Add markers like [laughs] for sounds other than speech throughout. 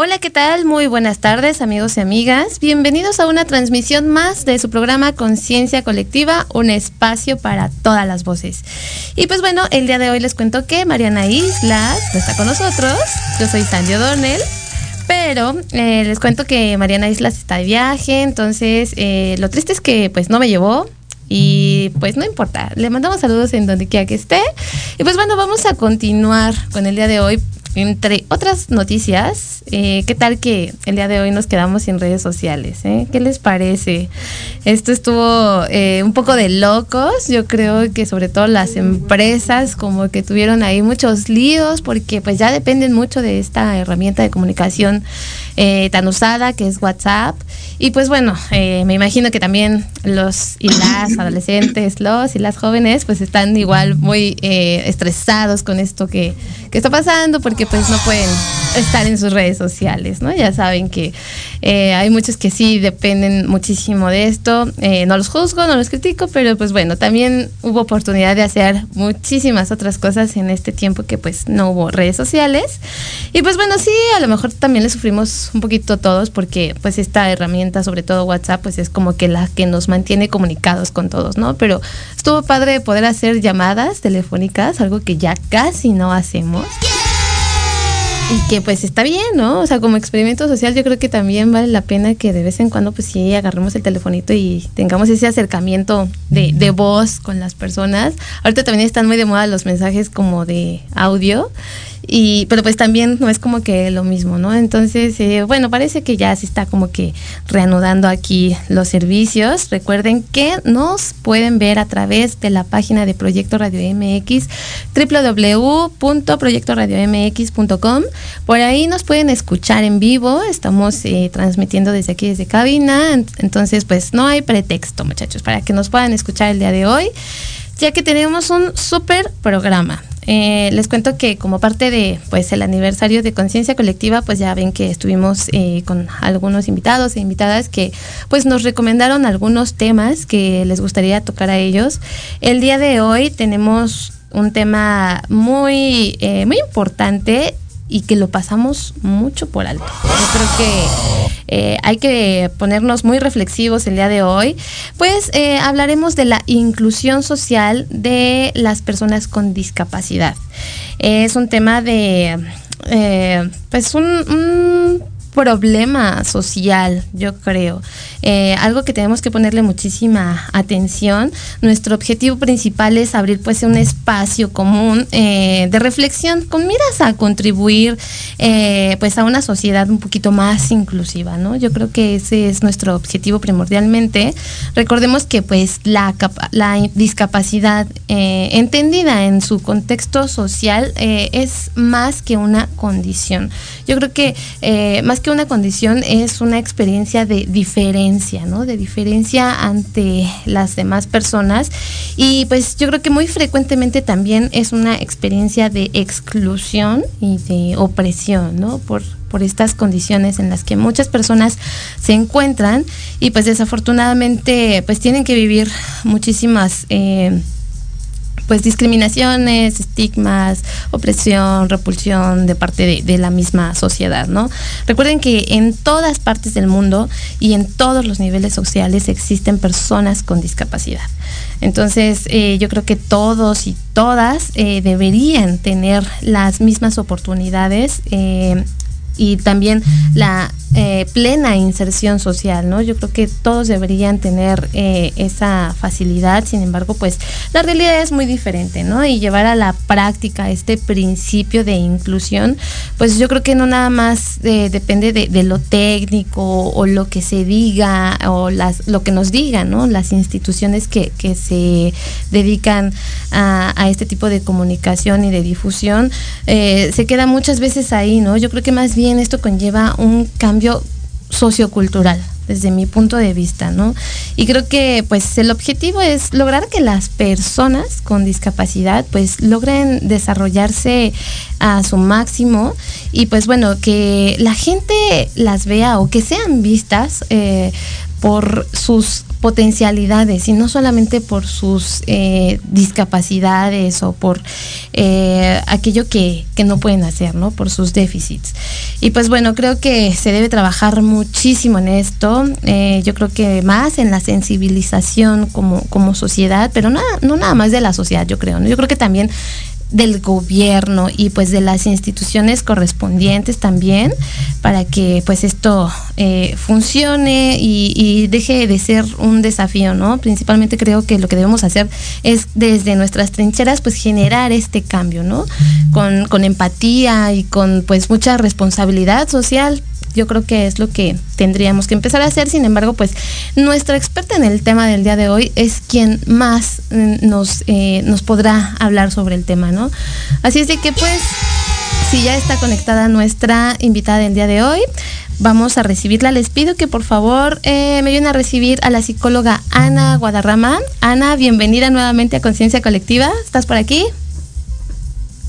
Hola, ¿qué tal? Muy buenas tardes, amigos y amigas. Bienvenidos a una transmisión más de su programa Conciencia Colectiva, un espacio para todas las voces. Y pues bueno, el día de hoy les cuento que Mariana Islas no está con nosotros. Yo soy Sandy O'Donnell. Pero eh, les cuento que Mariana Islas está de viaje, entonces eh, lo triste es que pues no me llevó, y pues no importa, le mandamos saludos en donde quiera que esté. Y pues bueno, vamos a continuar con el día de hoy entre otras noticias, eh, ¿qué tal que el día de hoy nos quedamos sin redes sociales? Eh? ¿Qué les parece? Esto estuvo eh, un poco de locos. Yo creo que sobre todo las empresas como que tuvieron ahí muchos líos porque pues ya dependen mucho de esta herramienta de comunicación tan usada que es WhatsApp. Y pues bueno, me imagino que también los y las adolescentes, los y las jóvenes pues están igual muy estresados con esto que, que está pasando porque pues no pueden estar en sus redes sociales, ¿no? Ya saben que eh, hay muchos que sí dependen muchísimo de esto. Eh, no los juzgo, no los critico, pero pues bueno, también hubo oportunidad de hacer muchísimas otras cosas en este tiempo que pues no hubo redes sociales. Y pues bueno, sí, a lo mejor también le sufrimos un poquito todos porque pues esta herramienta, sobre todo WhatsApp, pues es como que la que nos mantiene comunicados con todos, ¿no? Pero estuvo padre poder hacer llamadas telefónicas, algo que ya casi no hacemos y que pues está bien, ¿no? O sea, como experimento social yo creo que también vale la pena que de vez en cuando pues sí agarremos el telefonito y tengamos ese acercamiento de, de voz con las personas. Ahorita también están muy de moda los mensajes como de audio y, pero pues también no es como que lo mismo, ¿no? Entonces, eh, bueno, parece que ya se está como que reanudando aquí los servicios. Recuerden que nos pueden ver a través de la página de Proyecto Radio MX, www.proyectoradiomx.com. Por ahí nos pueden escuchar en vivo. Estamos eh, transmitiendo desde aquí, desde cabina. Entonces, pues no hay pretexto, muchachos, para que nos puedan escuchar el día de hoy, ya que tenemos un súper programa. Eh, les cuento que como parte de pues el aniversario de Conciencia Colectiva, pues ya ven que estuvimos eh, con algunos invitados e invitadas que pues nos recomendaron algunos temas que les gustaría tocar a ellos. El día de hoy tenemos un tema muy, eh, muy importante y que lo pasamos mucho por alto. Yo creo que eh, hay que ponernos muy reflexivos el día de hoy. Pues eh, hablaremos de la inclusión social de las personas con discapacidad. es un tema de, eh, pues un problema social, yo creo. Eh, algo que tenemos que ponerle muchísima atención. Nuestro objetivo principal es abrir pues un espacio común eh, de reflexión con miras a contribuir eh, pues a una sociedad un poquito más inclusiva, ¿no? Yo creo que ese es nuestro objetivo primordialmente. Recordemos que pues la, la discapacidad entendida en su contexto social es más que una condición. Yo creo que más que una condición es una experiencia de diferencia, ¿no? De diferencia ante las demás personas. Y pues yo creo que muy frecuentemente también es una experiencia de exclusión y de opresión, ¿no? Por, por estas condiciones en las que muchas personas se encuentran y pues desafortunadamente pues tienen que vivir muchísimas... Eh, pues discriminaciones, estigmas, opresión, repulsión de parte de, la misma sociedad, ¿no? Recuerden que en todas partes del mundo y en todos los niveles sociales existen personas con discapacidad. Entonces, eh, yo creo que todos y todas eh, deberían tener las mismas oportunidades eh, y también la eh, plena inserción social, ¿no? Yo creo que todos deberían tener eh, esa facilidad, sin embargo, pues la realidad es muy diferente, ¿no? Y llevar a la práctica este principio de inclusión, pues yo creo que no nada más eh, depende de, lo técnico o lo que se diga o las, lo que nos digan, ¿no? Las instituciones que, se dedican a, a, este tipo de comunicación y de difusión, se queda muchas veces ahí, ¿no? Yo creo que más bien esto conlleva un cambio sociocultural desde mi punto de vista, ¿no? Y creo que pues el objetivo es lograr que las personas con discapacidad pues logren desarrollarse a su máximo y pues bueno, que la gente las vea o que sean vistas eh, por sus potencialidades y no solamente por sus eh, discapacidades o por eh, aquello que, que, no pueden hacer, ¿no? Por sus déficits. Y pues bueno, creo que se debe trabajar muchísimo en esto. Eh, yo creo que más en la sensibilización como, como sociedad, pero no, no nada más de la sociedad, yo creo, ¿no? Yo creo que también del gobierno y pues de las instituciones correspondientes también para que pues esto eh, funcione y, y, deje de ser un desafío, ¿no? Principalmente creo que lo que debemos hacer es desde nuestras trincheras pues generar este cambio, ¿no? Con, con empatía y con pues mucha responsabilidad social yo creo que es lo que tendríamos que empezar a hacer. Sin embargo, pues nuestra experta en el tema del día de hoy es quien más mm, nos, eh, nos podrá hablar sobre el tema, ¿no? Así es de que pues, si ya está conectada nuestra invitada del día de hoy, vamos a recibirla. Les pido que por favor eh, me ayuden a recibir a la psicóloga Ana Guadarrama. Ana, bienvenida nuevamente a Conciencia Colectiva. ¿Estás por aquí?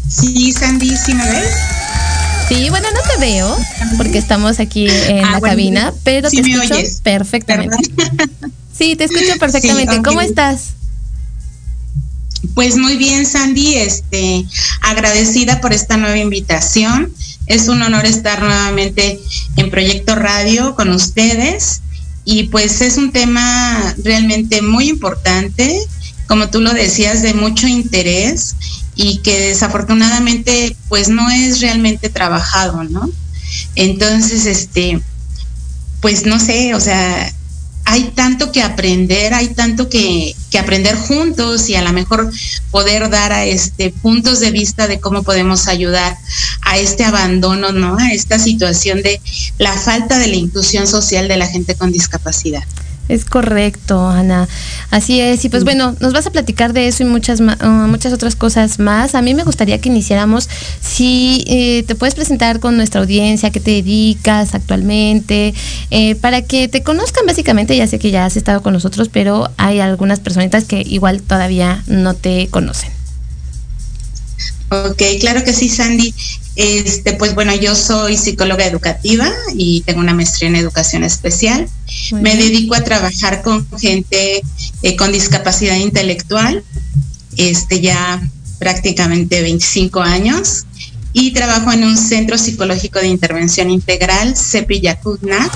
Sí, Sandy, ¿sí me ves? Sí, bueno, no te veo porque estamos aquí en ah, la cabina, pero te escucho perfectamente. Sí, te escucho perfectamente. ¿Cómo estás? Pues muy bien, Sandy, este, agradecida por esta nueva invitación. Es un honor estar nuevamente en Proyecto Radio con ustedes y pues es un tema realmente muy importante, como tú lo decías, de mucho interés y que desafortunadamente pues no es realmente trabajado, ¿no? Entonces, este, pues no sé, o sea, hay tanto que aprender, hay tanto que, que, aprender juntos y a lo mejor poder dar a este puntos de vista de cómo podemos ayudar a este abandono, ¿no? A esta situación de la falta de la inclusión social de la gente con discapacidad. Es correcto, Ana. Así es. Y pues bueno, nos vas a platicar de eso y muchas, uh, muchas otras cosas más. A mí me gustaría que iniciáramos, si eh, te puedes presentar con nuestra audiencia, qué te dedicas actualmente, eh, para que te conozcan básicamente. Ya sé que ya has estado con nosotros, pero hay algunas personitas que igual todavía no te conocen. Ok, claro que sí, Sandy. Este, pues bueno, yo soy psicóloga educativa y tengo una maestría en educación especial. Me dedico a trabajar con gente eh, con discapacidad intelectual, este ya prácticamente 25 años, y trabajo en un centro psicológico de intervención integral, CEPI Yacutna,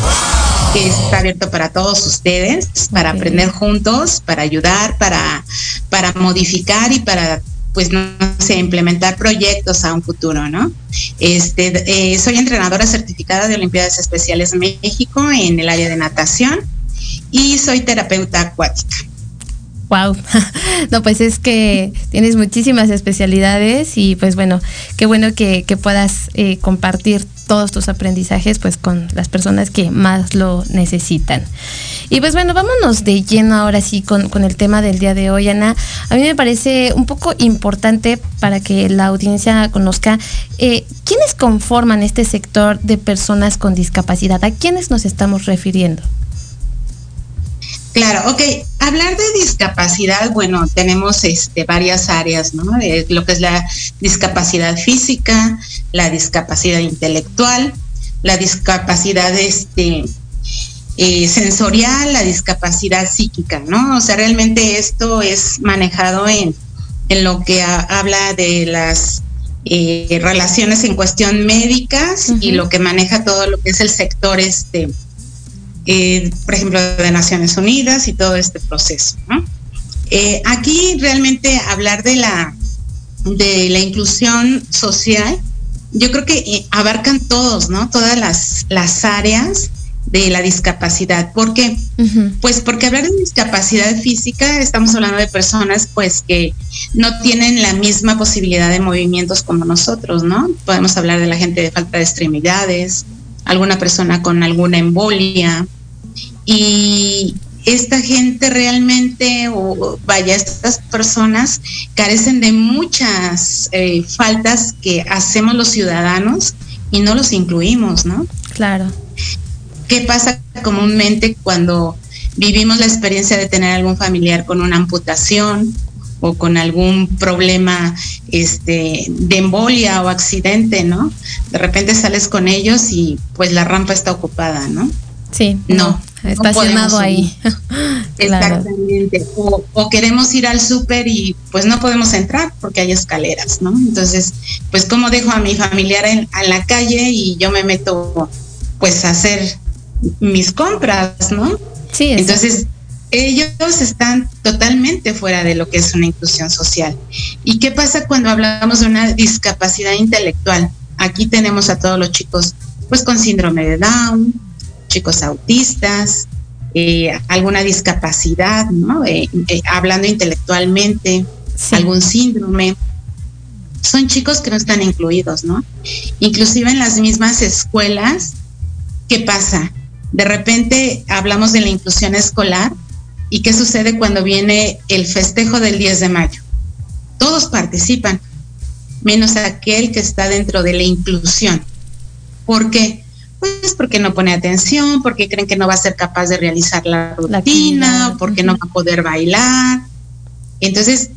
que está abierto para todos ustedes, para aprender juntos, para ayudar, para, para modificar y para pues no sé, implementar proyectos a un futuro, ¿no? Este, eh, soy entrenadora certificada de Olimpiadas Especiales México en el área de natación y soy terapeuta acuática. Wow, [laughs] no pues es que tienes muchísimas especialidades y pues bueno, qué bueno que, que puedas eh, compartir todos tus aprendizajes pues con las personas que más lo necesitan. Y pues bueno, vámonos de lleno ahora sí con, el tema del día de hoy, Ana. A mí me parece un poco importante para que la audiencia conozca eh, quiénes conforman este sector de personas con discapacidad, a quiénes nos estamos refiriendo. Claro, ok. Hablar de discapacidad, bueno, tenemos este, varias áreas, ¿no? Lo que es la discapacidad física, la discapacidad intelectual, la discapacidad este, eh, sensorial, la discapacidad psíquica, ¿no? O sea, realmente esto es manejado en, en lo que habla de las eh, relaciones en cuestión médicas y lo que maneja todo lo que es el sector este, eh, por ejemplo, de Naciones Unidas y todo este proceso. Eh, aquí realmente hablar de la de la inclusión social, yo creo que abarcan todos, ¿no? Todas las, las áreas de la discapacidad. ¿Por qué? Pues porque hablar de discapacidad física, estamos hablando de personas pues que no tienen la misma posibilidad de movimientos como nosotros, ¿no? Podemos hablar de la gente de falta de extremidades, alguna persona con alguna embolia y esta gente realmente, o vaya, estas personas carecen de muchas eh, faltas que hacemos los ciudadanos y no los incluimos, ¿no? Claro. ¿Qué pasa comúnmente cuando vivimos la experiencia de tener algún familiar con una amputación o con algún problema este, de embolia o accidente, ¿no? De repente sales con ellos y pues la rampa está ocupada, ¿no? Sí. No. estacionado ahí. [laughs] Exactamente. O, queremos ir al súper y pues no podemos entrar porque hay escaleras, ¿no? Entonces, pues cómo dejo a mi familiar en, en la calle y yo me meto pues a hacer mis compras, ¿no? Sí. Entonces, ellos están totalmente fuera de lo que es una inclusión social. ¿Y qué pasa cuando hablamos de una discapacidad intelectual? Aquí tenemos a todos los chicos pues con síndrome de Down, chicos autistas, eh, alguna discapacidad, ¿no? Eh, eh, hablando intelectualmente, algún síndrome. Son chicos que no están incluidos, ¿no? Inclusive en las mismas escuelas, ¿qué pasa? De repente hablamos de la inclusión escolar y qué sucede cuando viene el festejo del 10 de mayo. Todos participan, menos aquel que está dentro de la inclusión. ¿Por qué? Pues porque no pone atención, porque creen que no va a ser capaz de realizar la rutina, porque no va a poder bailar. Entonces,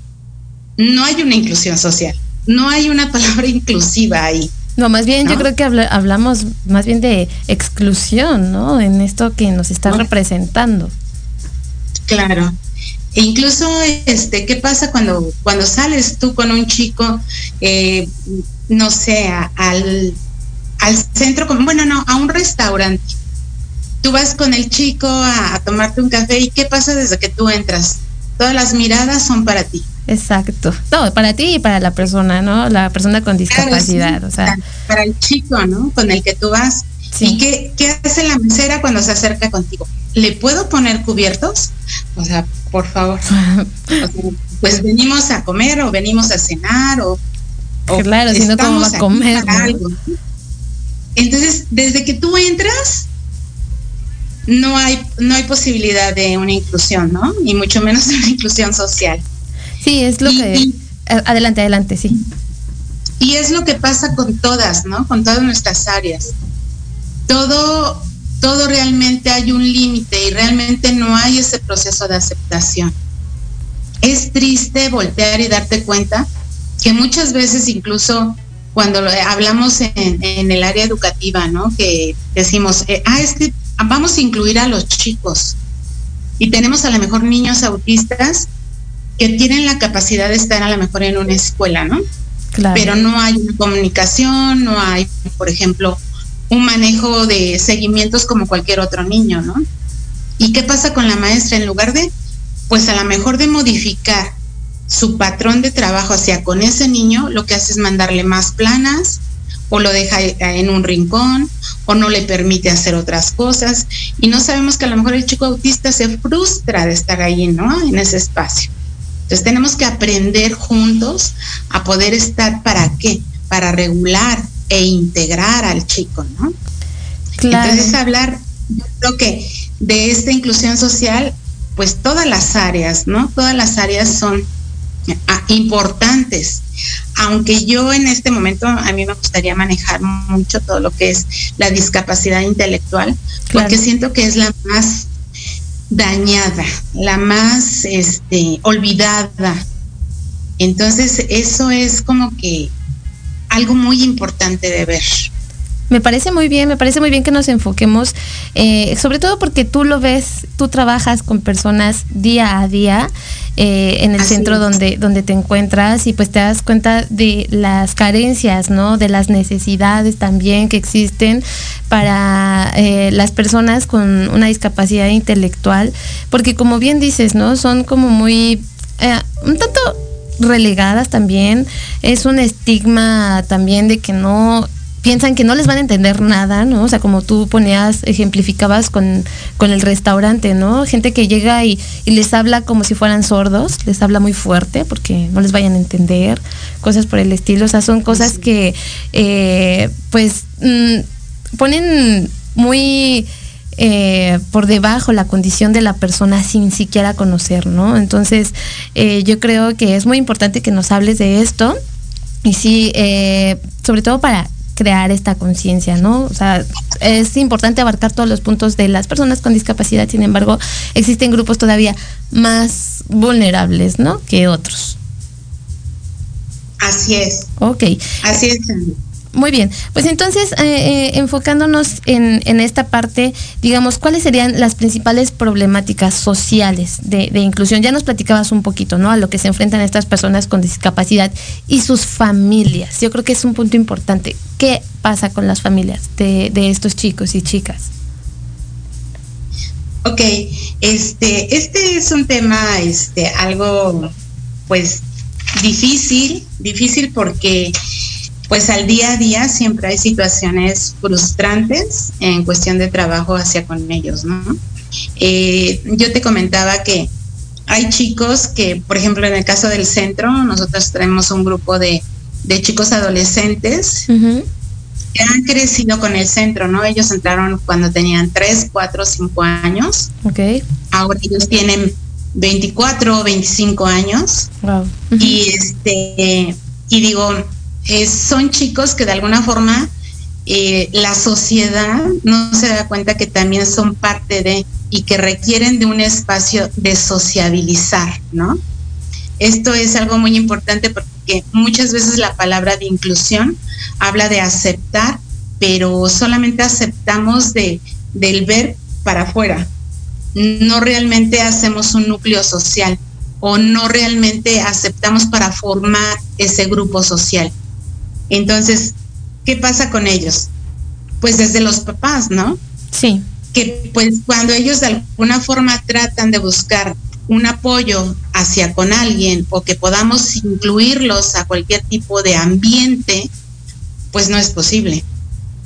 no hay una inclusión social, no hay una [laughs] palabra inclusiva ahí. No, más bien yo creo que hablamos más bien de exclusión, ¿no? En esto que nos está representando. Claro. E incluso, este, ¿qué pasa cuando, cuando sales tú con un chico, eh, no sé, al, al centro, bueno, no, a un restaurante? Tú vas con el chico a tomarte un café y ¿qué pasa desde que tú entras? Todas las miradas son para ti Exacto. No, para ti y para la persona, ¿no? La persona con discapacidad, o sea. Para el chico, ¿no? Con el que tú vas. ¿Y qué, qué hace la mesera cuando se acerca contigo? ¿Le puedo poner cubiertos? O sea, por favor. pues venimos a comer o venimos a cenar o... claro, si no, ¿cómo va a comer? Entonces, desde que tú entras, no hay, no hay posibilidad de una inclusión, ¿no? Y mucho menos de una inclusión social. Sí, es lo que... Adelante, adelante, sí. Y es lo que pasa con todas, ¿no? Con todas nuestras áreas. Todo, todo realmente hay un límite y realmente no hay ese proceso de aceptación. Es triste voltear y darte cuenta que muchas veces incluso cuando hablamos en, el área educativa, ¿no? Que decimos, eh, ah, es que vamos a incluir a los chicos y tenemos a lo mejor niños autistas que tienen la capacidad de estar a lo mejor en una escuela, ¿no? Claro. Pero no hay una comunicación, no hay, por ejemplo, un manejo de seguimientos como cualquier otro niño, ¿no? ¿Y qué pasa con la maestra? En lugar de, pues a lo mejor de modificar su patrón de trabajo hacia con ese niño, lo que hace es mandarle más planas o lo deja en un rincón o no le permite hacer otras cosas y no sabemos que a lo mejor el chico autista se frustra de estar ahí, ¿no? En ese espacio. Entonces tenemos que aprender juntos a poder estar para qué, para regular e integrar al chico, ¿no? Claro. Entonces hablar, yo creo que de esta inclusión social, pues todas las áreas, ¿no? Todas las áreas son ah, importantes. Aunque yo en este momento a mí me gustaría manejar mucho todo lo que es la discapacidad intelectual, porque siento que es la más dañada, la más este, olvidada. Entonces, eso es como que algo muy importante de ver. Me parece muy bien, me parece muy bien que nos enfoquemos, eh, sobre todo porque tú lo ves, tú trabajas con personas día a día eh, en el centro donde, donde te encuentras y pues te das cuenta de las carencias, ¿no? De las necesidades también que existen para eh, las personas con una discapacidad intelectual, porque como bien dices, ¿no? Son como muy, un tanto relegadas también, es un estigma también de que no piensan que no les van a entender nada, ¿no? O sea, como tú ponías, ejemplificabas con, con el restaurante, ¿no? Gente que llega y, les habla como si fueran sordos, les habla muy fuerte porque no les vayan a entender, cosas por el estilo. O sea, son cosas que, eh, pues, mm, ponen muy... Eh, por debajo la condición de la persona sin siquiera conocer, ¿no? Entonces, eh, yo creo que es muy importante que nos hables de esto y sí, sobre todo para crear esta conciencia, ¿no? O sea, es importante abarcar todos los puntos de las personas con discapacidad, sin embargo, existen grupos todavía más vulnerables, ¿no? Que otros. Así es. Ok. Así es. Muy bien, pues entonces eh, eh, enfocándonos en, esta parte, digamos, ¿cuáles serían las principales problemáticas sociales de, inclusión? Ya nos platicabas un poquito, ¿no? A lo que se enfrentan estas personas con discapacidad y sus familias. Yo creo que es un punto importante. ¿Qué pasa con las familias de, estos chicos y chicas? Ok, este, este es un tema, este, algo, pues, difícil, difícil porque pues al día a día siempre hay situaciones frustrantes en cuestión de trabajo hacia con ellos, ¿no? Eh, yo te comentaba que hay chicos que, por ejemplo, en el caso del centro, nosotros tenemos un grupo de, chicos adolescentes que han crecido con el centro, ¿no? Ellos entraron cuando tenían 3, 4, 5 años. Ok. Ahora ellos tienen 24 o 25 años. Wow. Y este, y digo, son chicos que de alguna forma eh, la sociedad no se da cuenta que también son parte de y que requieren de un espacio de sociabilizar, ¿no? Esto es algo muy importante porque muchas veces la palabra de inclusión habla de aceptar, pero solamente aceptamos de, del ver para afuera. No realmente hacemos un núcleo social o no realmente aceptamos para formar ese grupo social. Entonces, ¿qué pasa con ellos? Pues desde los papás, ¿no? Sí. Que pues cuando ellos de alguna forma tratan de buscar un apoyo hacia con alguien o que podamos incluirlos a cualquier tipo de ambiente, pues no es posible.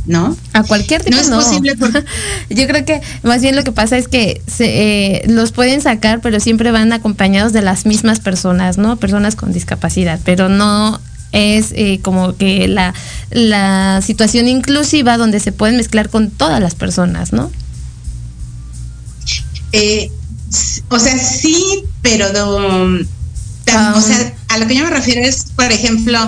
¿no? A cualquier tipo no. es posible. [laughs] Yo creo que más bien lo que pasa es que se, eh, los pueden sacar, pero siempre van acompañados de las mismas personas, ¿no? Personas con discapacidad, pero no es eh, como que la, la situación inclusiva donde se pueden mezclar con todas las personas, ¿no? Eh, o sea, sí, pero ah, o sea, a lo que yo me refiero es, por ejemplo,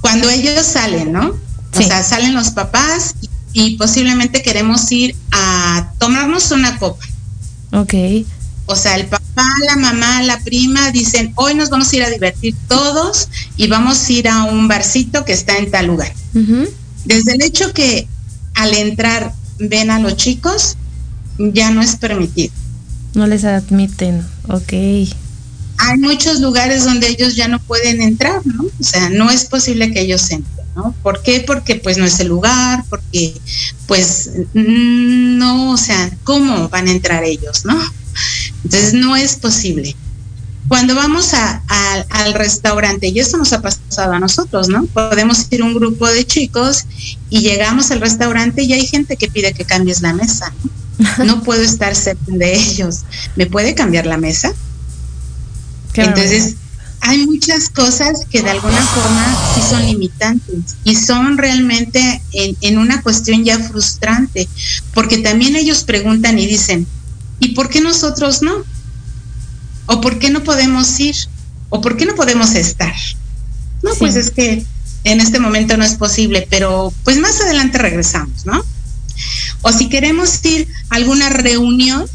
cuando ellos salen, ¿no? O sea, salen los papás y, posiblemente queremos ir a tomarnos una copa. Ok. O sea, el papá, la mamá, la prima dicen, hoy nos vamos a ir a divertir todos y vamos a ir a un barcito que está en tal lugar. Desde el hecho que al entrar ven a los chicos, ya no es permitido. No les admiten, ok. Hay muchos lugares donde ellos ya no pueden entrar, ¿no? O sea, no es posible que ellos entren, ¿no? ¿Por qué? Porque pues no es el lugar, porque pues no, o sea, ¿cómo van a entrar ellos, no? Entonces no es posible. Cuando vamos al restaurante, y esto nos ha pasado a nosotros, ¿no? Podemos ir un grupo de chicos y llegamos al restaurante y hay gente que pide que cambies la mesa. No, [laughs] puedo estar cerca de ellos. ¿Me puede cambiar la mesa? Entonces, hay muchas cosas que de alguna forma sí son limitantes y son realmente en, en, una cuestión ya frustrante, porque también ellos preguntan y dicen, ¿Y por qué nosotros no? ¿O por qué no podemos ir? ¿O por qué no podemos estar? No, pues es que en este momento no es posible, pero pues más adelante regresamos, ¿no? O si queremos ir a alguna reunión,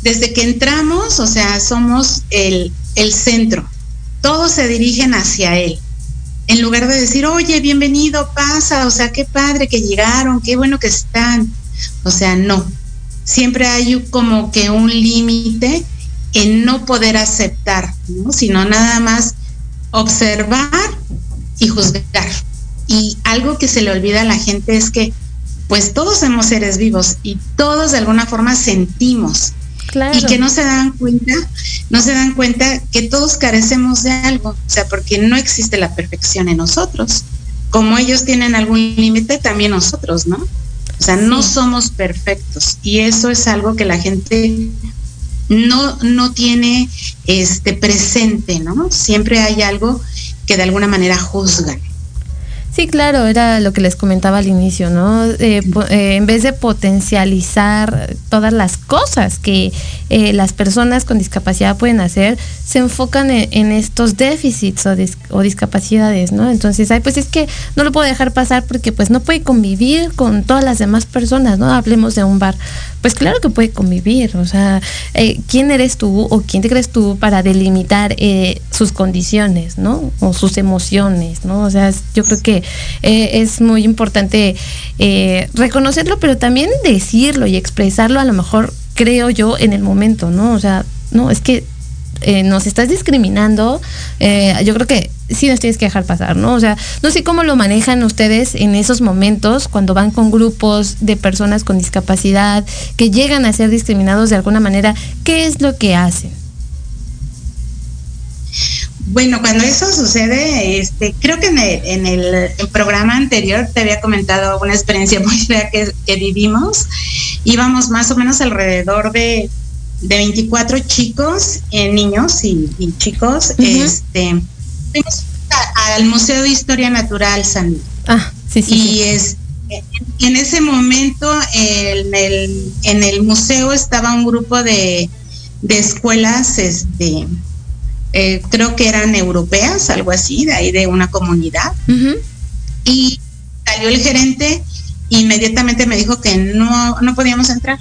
desde que entramos, o sea, somos el, el centro, todos se dirigen hacia él. en lugar de decir, oye, bienvenido, pasa, o sea, qué padre que llegaron, qué bueno que están. O sea, no. Siempre hay como que un límite en no poder aceptar, ¿no? sino nada más observar y juzgar. Y algo que se le olvida a la gente es que pues todos somos seres vivos y todos de alguna forma sentimos. Y que no se dan cuenta, no se dan cuenta que todos carecemos de algo, o sea, porque no existe la perfección en nosotros. Como ellos tienen algún límite, también nosotros, ¿no? O sea, no somos perfectos y eso es algo que la gente no, no tiene este presente, ¿no? Siempre hay algo que de alguna manera juzgan. Sí, claro, era lo que les comentaba al inicio, ¿no? Eh, eh, en vez de potencializar todas las cosas que eh, las personas con discapacidad pueden hacer, se enfocan en, estos déficits o, discapacidades, ¿no? Entonces, ay, pues es que no lo puedo dejar pasar porque pues no puede convivir con todas las demás personas, ¿no? Hablemos de un bar. Pues claro que puede convivir, o sea, ¿quién eres tú o quién te crees tú para delimitar sus condiciones, ¿no? O sus emociones, ¿no? O sea, yo creo que eh, es muy importante eh, reconocerlo, pero también decirlo y expresarlo a lo mejor, creo yo, en el momento, ¿no? O sea, no, es que eh, nos estás discriminando, yo creo que sí nos tienes que dejar pasar, ¿no? O sea, no sé cómo lo manejan ustedes en esos momentos cuando van con grupos de personas con discapacidad que llegan a ser discriminados de alguna manera, ¿qué es lo que hacen? Bueno, cuando eso sucede, este, creo que en el, programa anterior te había comentado una experiencia [laughs] muy fea que, vivimos. Íbamos más o menos alrededor de, de 24 chicos, eh, niños y, chicos, este, al Museo de Historia Natural San Ah, sí, sí. Y es, en ese momento en el, en el museo estaba un grupo de, de escuelas, este, eh, creo que eran europeas, algo así, de ahí de una comunidad. Y salió el gerente, inmediatamente me dijo que no, no podíamos entrar,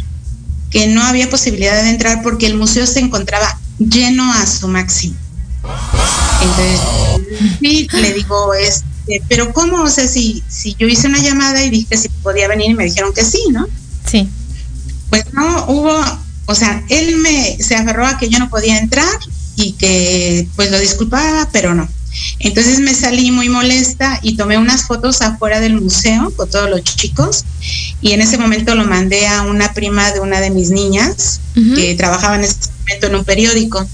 que no había posibilidad de entrar porque el museo se encontraba lleno a su máximo. Entonces, sí, le digo, este, pero ¿cómo? O sea, si, si yo hice una llamada y dije si podía venir y me dijeron que sí, ¿no? Sí. Pues no, hubo, o sea, él me se aferró a que yo no podía entrar y que pues lo disculpaba, pero no. Entonces me salí muy molesta y tomé unas fotos afuera del museo con todos los chicos y en ese momento lo mandé a una prima de una de mis niñas que trabajaba en ese momento en un periódico.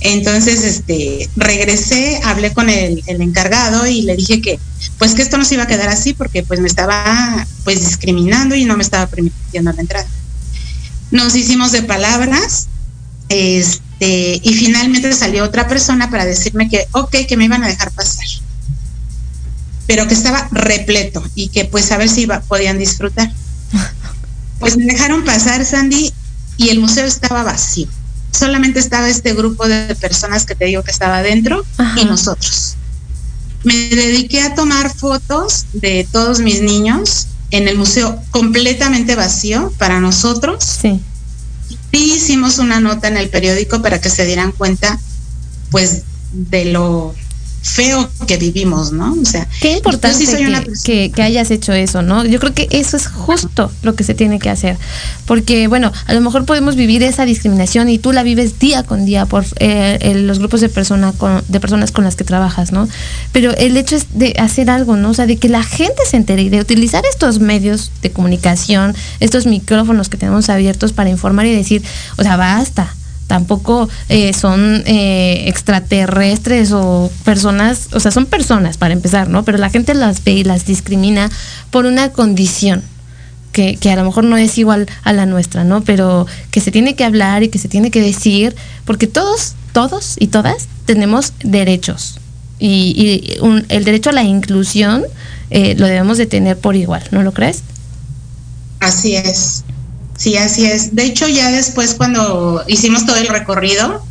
Entonces, este, regresé, hablé con el, el, encargado y le dije que, pues que esto no se iba a quedar así porque pues me estaba, pues discriminando y no me estaba permitiendo la entrada. Nos hicimos de palabras, este, este, y finalmente salió otra persona para decirme que, ok, que me iban a dejar pasar, pero que estaba repleto y que pues a ver si podían disfrutar. [laughs] Pues me dejaron pasar, Sandy, y el museo estaba vacío. Solamente estaba este grupo de personas que te digo que estaba adentro y nosotros. Me dediqué a tomar fotos de todos mis niños en el museo completamente vacío para nosotros. Sí sí hicimos una nota en el periódico para que se dieran cuenta, pues, de lo feo que vivimos, ¿no? O sea, qué importante que, que, hayas hecho eso, ¿no? Yo creo que eso es justo lo que se tiene que hacer, porque bueno, a lo mejor podemos vivir esa discriminación y tú la vives día con día por eh, los grupos de personas con, de personas con las que trabajas, ¿no? Pero el hecho es de hacer algo, ¿no? O sea, de que la gente se entere y de utilizar estos medios de comunicación, estos micrófonos que tenemos abiertos para informar y decir, o sea, basta tampoco eh, son eh, extraterrestres o personas, o sea, son personas para empezar, ¿no? Pero la gente las ve y las discrimina por una condición. Que, que, a lo mejor no es igual a la nuestra, ¿no? Pero que se tiene que hablar y que se tiene que decir, porque todos, todos y todas tenemos derechos. Y, el derecho a la inclusión eh, lo debemos de tener por igual, ¿no lo crees? Así es. Sí, así es. De hecho, ya después cuando hicimos todo el recorrido,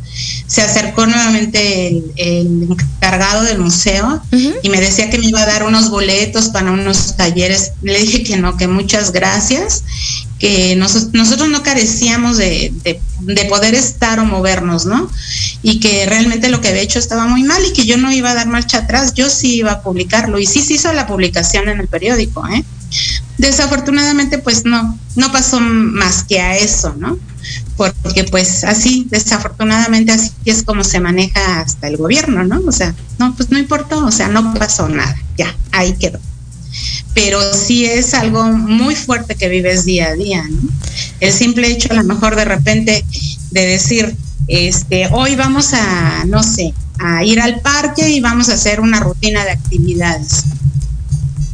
se acercó nuevamente el, encargado del museo y me decía que me iba a dar unos boletos para unos talleres. Le dije que no, que muchas gracias, que nosotros no carecíamos de, poder estar o movernos, ¿no? Y que realmente lo que había hecho estaba muy mal y que yo no iba a dar marcha atrás, yo sí iba a publicarlo y sí se hizo la publicación en el periódico, ¿eh? Desafortunadamente, pues no, no pasó más que a eso, ¿no? Porque pues así, desafortunadamente así es como se maneja hasta el gobierno, ¿no? O sea, no, pues no importó, o sea, no pasó nada, ya, ahí quedó pero sí es algo muy fuerte que vives día a día, ¿no? El simple hecho a lo mejor de repente de decir, este, hoy vamos a, no sé, a ir al parque y vamos a hacer una rutina de actividades.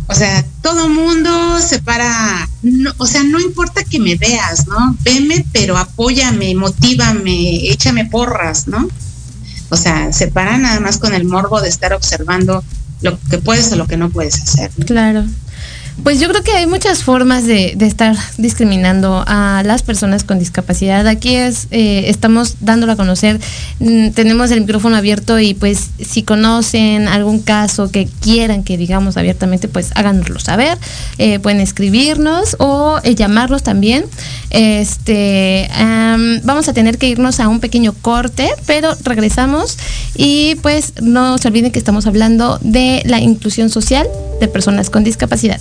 O sea, todo mundo se para, o sea, no importa que me veas, ¿no? Veme, pero apóyame, motívame, échame porras, ¿no? O sea, se para nada más con el morbo de estar observando lo que puedes o lo que no puedes hacer. Claro. Pues yo creo que hay muchas formas de, estar discriminando a las personas con discapacidad. Aquí es, eh, estamos dándolo a conocer, mm, tenemos el micrófono abierto y pues si conocen algún caso que quieran que digamos abiertamente, pues háganoslo saber. Eh, pueden escribirnos o eh, llamarnos también. Este, vamos a tener que irnos a un pequeño corte, pero regresamos y pues no se olviden que estamos hablando de la inclusión social de personas con discapacidad.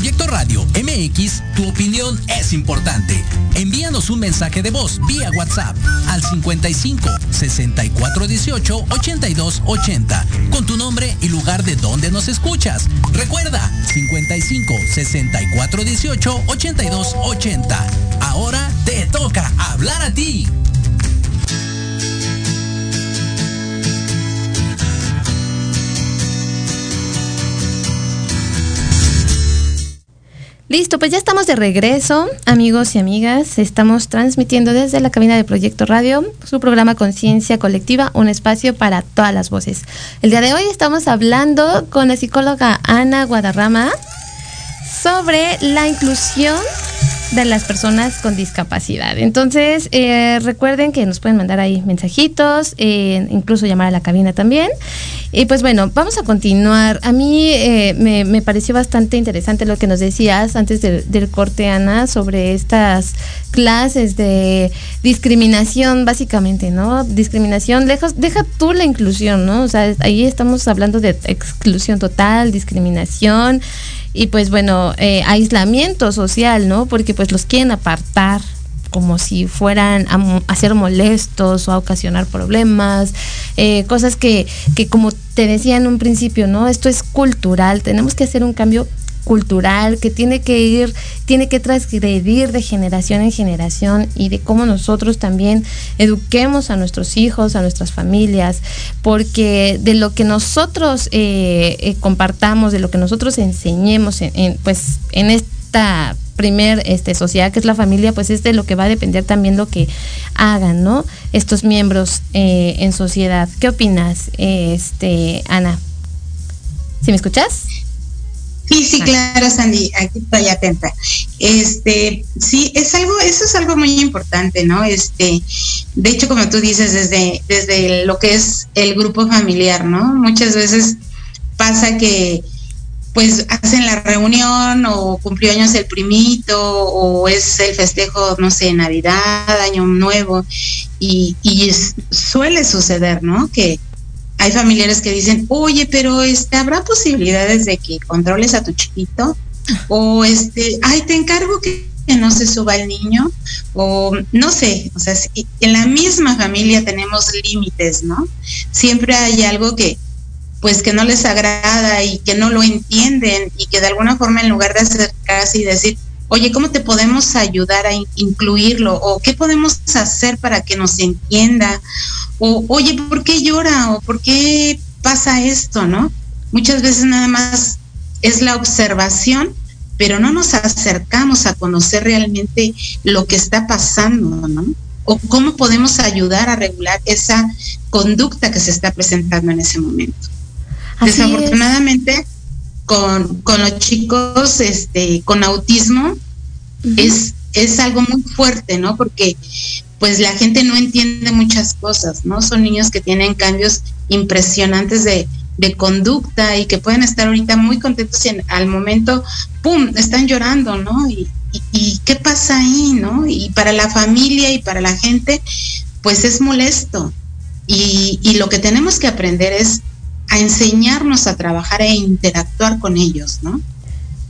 Proyecto Radio MX, tu opinión es importante. Envíanos un mensaje de voz vía WhatsApp al 55 64 18 82 80 con tu nombre y lugar de donde nos escuchas. Recuerda 55 64 18 82 80. Ahora te toca hablar a ti. Listo, pues ya estamos de regreso, amigos y amigas. Estamos transmitiendo desde la cabina de Proyecto Radio su programa Conciencia Colectiva, un espacio para todas las voces. El día de hoy estamos hablando con la psicóloga Ana Guadarrama sobre la inclusión de las personas con discapacidad. Entonces, eh, recuerden que nos pueden mandar ahí mensajitos, eh, incluso llamar a la cabina también. Y pues bueno, vamos a continuar. A mí eh, me, pareció bastante interesante lo que nos decías antes del corte, Ana, sobre estas clases de discriminación, básicamente, ¿no? Discriminación, lejos, deja tú la inclusión, ¿no? O sea, ahí estamos hablando de exclusión total, discriminación y pues bueno, eh, aislamiento social, ¿no? Porque pues los quieren apartar como si fueran a, ser molestos o a ocasionar problemas, eh, cosas que, que como te decía en un principio, ¿no? Esto es cultural, tenemos que hacer un cambio cultural que tiene que ir, tiene que transgredir de generación en generación y de cómo nosotros también eduquemos a nuestros hijos, a nuestras familias, porque de lo que nosotros eh, eh, compartamos, de lo que nosotros enseñemos en, pues en esta primer este, sociedad que es la familia, pues es de lo que va a depender también lo que hagan, ¿no? Estos miembros eh, en sociedad. ¿Qué opinas, este, Ana? ¿Sí me escuchas? Sí, sí, claro, Sandy, aquí estoy atenta. Este, sí, es algo, eso es algo muy importante, ¿no? Este, de hecho, como tú dices, desde, desde lo que es el grupo familiar, ¿no? Muchas veces pasa que pues hacen la reunión o cumplió años el primito o es el festejo, no sé, Navidad, Año Nuevo y, y suele suceder, ¿no? Que hay familiares que dicen, oye, pero este, ¿habrá posibilidades de que controles a tu chiquito? O este, ay, te encargo que no se suba el niño, o no sé, o sea, en la misma familia tenemos límites, ¿no? Siempre hay algo que, pues que no les agrada y que no lo entienden y que de alguna forma en lugar de acercarse y decir, oye, ¿cómo te podemos ayudar a incluirlo? ¿O qué podemos hacer para que nos entienda? O, oye, ¿por qué llora? ¿O por qué pasa esto? ¿No? Muchas veces nada más es la observación, pero no nos acercamos a conocer realmente lo que está pasando, ¿no? O cómo podemos ayudar a regular esa conducta que se está presentando en ese momento. Desafortunadamente, con, los chicos este, con autismo es, es algo muy fuerte, ¿no? Porque pues la gente no entiende muchas cosas, ¿no? Son niños que tienen cambios impresionantes de, conducta y que pueden estar ahorita muy contentos y al momento, ¡pum!, están llorando, ¿no? Y, y, qué pasa ahí, ¿no? Y para la familia y para la gente, pues es molesto. Y, y lo que tenemos que aprender es a enseñarnos a trabajar e interactuar con ellos, ¿no?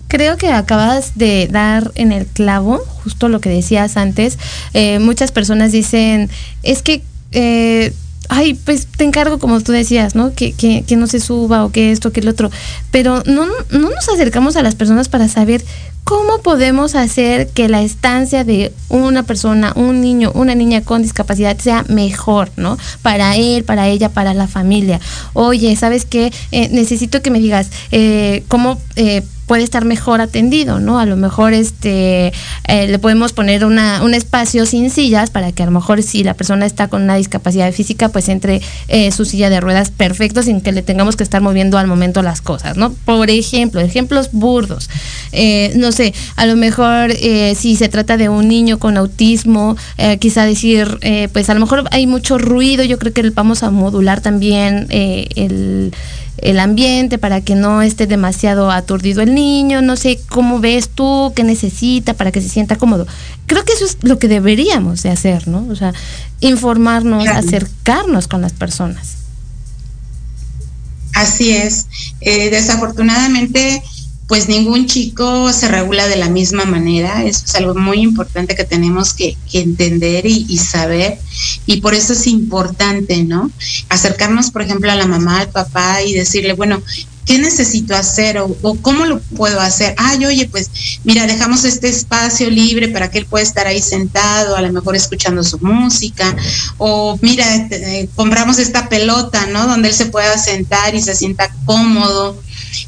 Creo que acabas de dar en el clavo, justo lo que decías antes. Eh, muchas personas dicen, es que, eh, ay, pues te encargo, como tú decías, ¿no? Que, que, que no se suba o que esto, que el otro. Pero no, no nos acercamos a las personas para saber ¿cómo podemos hacer que la estancia de una persona, un niño, una niña con discapacidad sea mejor, ¿no? Para él, para ella, para la familia. Oye, ¿sabes qué? Eh, necesito que me digas eh, cómo... Eh, puede estar mejor atendido, ¿no? A lo mejor este eh, le podemos poner una, un espacio sin sillas para que a lo mejor si la persona está con una discapacidad física, pues entre eh, su silla de ruedas perfecto sin que le tengamos que estar moviendo al momento las cosas, ¿no? Por ejemplo, ejemplos burdos. Eh, no sé, a lo mejor si se trata de un niño con autismo, quizá decir, pues a lo mejor hay mucho ruido, yo creo que vamos a modular también el el ambiente para que no esté demasiado aturdido el niño, no sé cómo ves tú, qué necesita para que se sienta cómodo. Creo que eso es lo que deberíamos de hacer, ¿no? O sea, informarnos, acercarnos con las personas. Así es. Eh, desafortunadamente, pues ningún chico se regula de la misma manera. Eso es algo muy importante que tenemos que, entender y, saber. Y por eso es importante, ¿no? Acercarnos, por ejemplo, a la mamá, al papá y decirle, bueno, ¿qué necesito hacer o, cómo lo puedo hacer? Ay, oye, pues mira, dejamos este espacio libre para que él pueda estar ahí sentado, a lo mejor escuchando su música, o mira, eh, compramos esta pelota, ¿no? Donde él se pueda sentar y se sienta cómodo.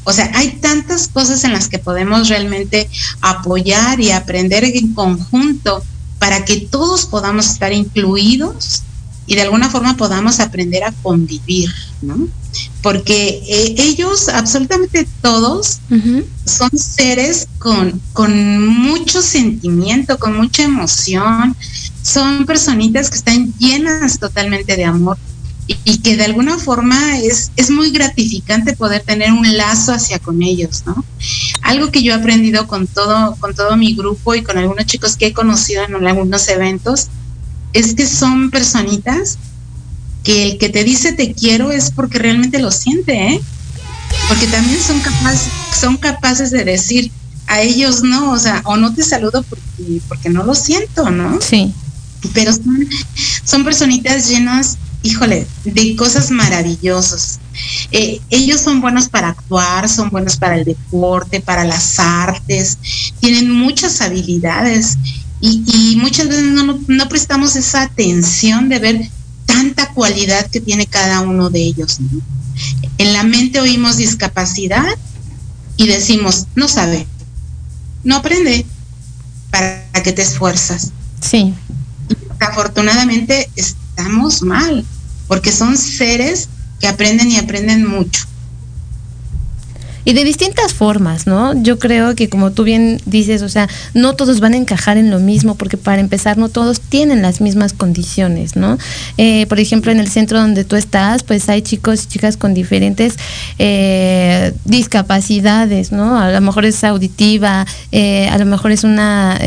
O sea, hay tantas cosas en las que podemos realmente apoyar y aprender en conjunto para que todos podamos estar incluidos y de alguna forma podamos aprender a convivir, ¿no? Porque eh, ellos, absolutamente todos, son seres con, con mucho sentimiento, con mucha emoción, son personitas que están llenas totalmente de amor y, que de alguna forma es, es muy gratificante poder tener un lazo hacia con ellos, ¿no? Algo que yo he aprendido con todo, con todo mi grupo y con algunos chicos que he conocido en algunos eventos, es que son personitas que el que te dice te quiero es porque realmente lo siente, ¿eh? Porque también son capaces, son capaces de decir a ellos no, o sea, o no te saludo porque, porque no lo siento, ¿no? Sí. Pero son, son personitas llenas híjole, de cosas maravillosas. Eh, ellos son buenos para actuar, son buenos para el deporte, para las artes, tienen muchas habilidades y, muchas veces no, no, prestamos esa atención de ver tanta cualidad que tiene cada uno de ellos. En la mente oímos discapacidad y decimos, no sabe, no aprende, para que te esfuerzas. Sí. Afortunadamente estamos mal, porque son seres que aprenden y aprenden mucho. Y de distintas formas, ¿no? Yo creo que como tú bien dices, o sea, no todos van a encajar en lo mismo, porque para empezar no todos tienen las mismas condiciones, ¿no? Eh, por ejemplo, en el centro donde tú estás, pues hay chicos y chicas con diferentes eh, discapacidades, ¿no? A lo mejor es auditiva, eh, a lo mejor es una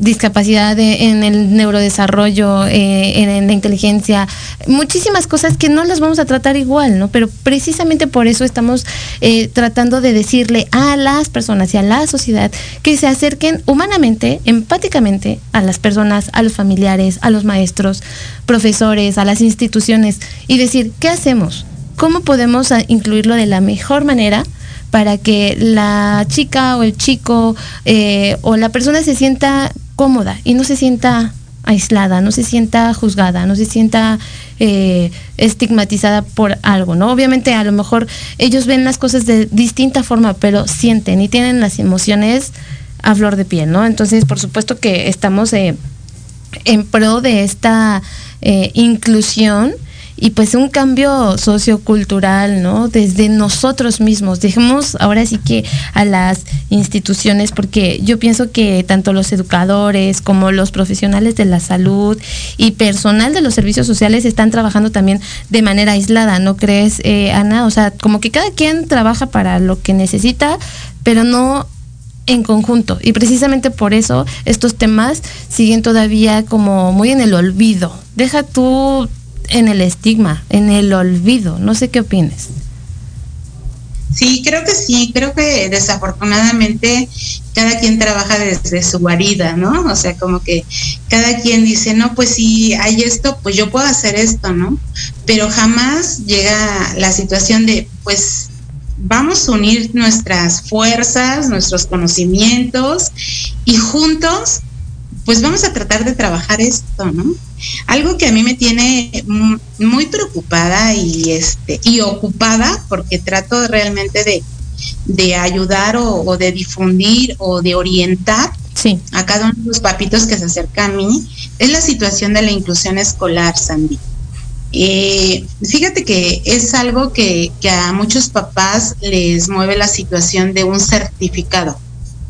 discapacidad en el neurodesarrollo, eh, en, la inteligencia, muchísimas cosas que no las vamos a tratar igual, ¿no? Pero precisamente por eso estamos eh, tratando de decirle a las personas y a la sociedad que se acerquen humanamente, empáticamente a las personas, a los familiares, a los maestros, profesores, a las instituciones y decir, ¿qué hacemos? ¿Cómo podemos incluirlo de la mejor manera? para que la chica o el chico eh, o la persona se sienta cómoda y no se sienta aislada, no se sienta juzgada, no se sienta eh, estigmatizada por algo, ¿no? Obviamente a lo mejor ellos ven las cosas de distinta forma, pero sienten y tienen las emociones a flor de piel, ¿no? Entonces, por supuesto que estamos eh, en pro de esta inclusión y pues un cambio sociocultural, ¿no? Desde nosotros mismos. Dejemos ahora sí que a las instituciones, porque yo pienso que tanto los educadores como los profesionales de la salud y personal de los servicios sociales están trabajando también de manera aislada, ¿no crees, eh, Ana? O sea, como que cada quien trabaja para lo que necesita, pero no en conjunto. Y precisamente por eso estos temas siguen todavía como muy en el olvido. Deja tú en el estigma, en el olvido. No sé qué opines. Sí, creo que sí, creo que desafortunadamente cada quien trabaja desde su guarida, ¿no? O sea, como que cada quien dice, no, pues si hay esto, pues yo puedo hacer esto, ¿no? Pero jamás llega la situación de, pues vamos a unir nuestras fuerzas, nuestros conocimientos y juntos, pues vamos a tratar de trabajar esto, ¿no? Algo que a mí me tiene muy preocupada y este y ocupada porque trato realmente de, de ayudar o, de difundir o de orientar a cada uno de los papitos que se acerca a mí es la situación de la inclusión escolar, Sandy. Eh, fíjate que es algo que, a muchos papás les mueve la situación de un certificado,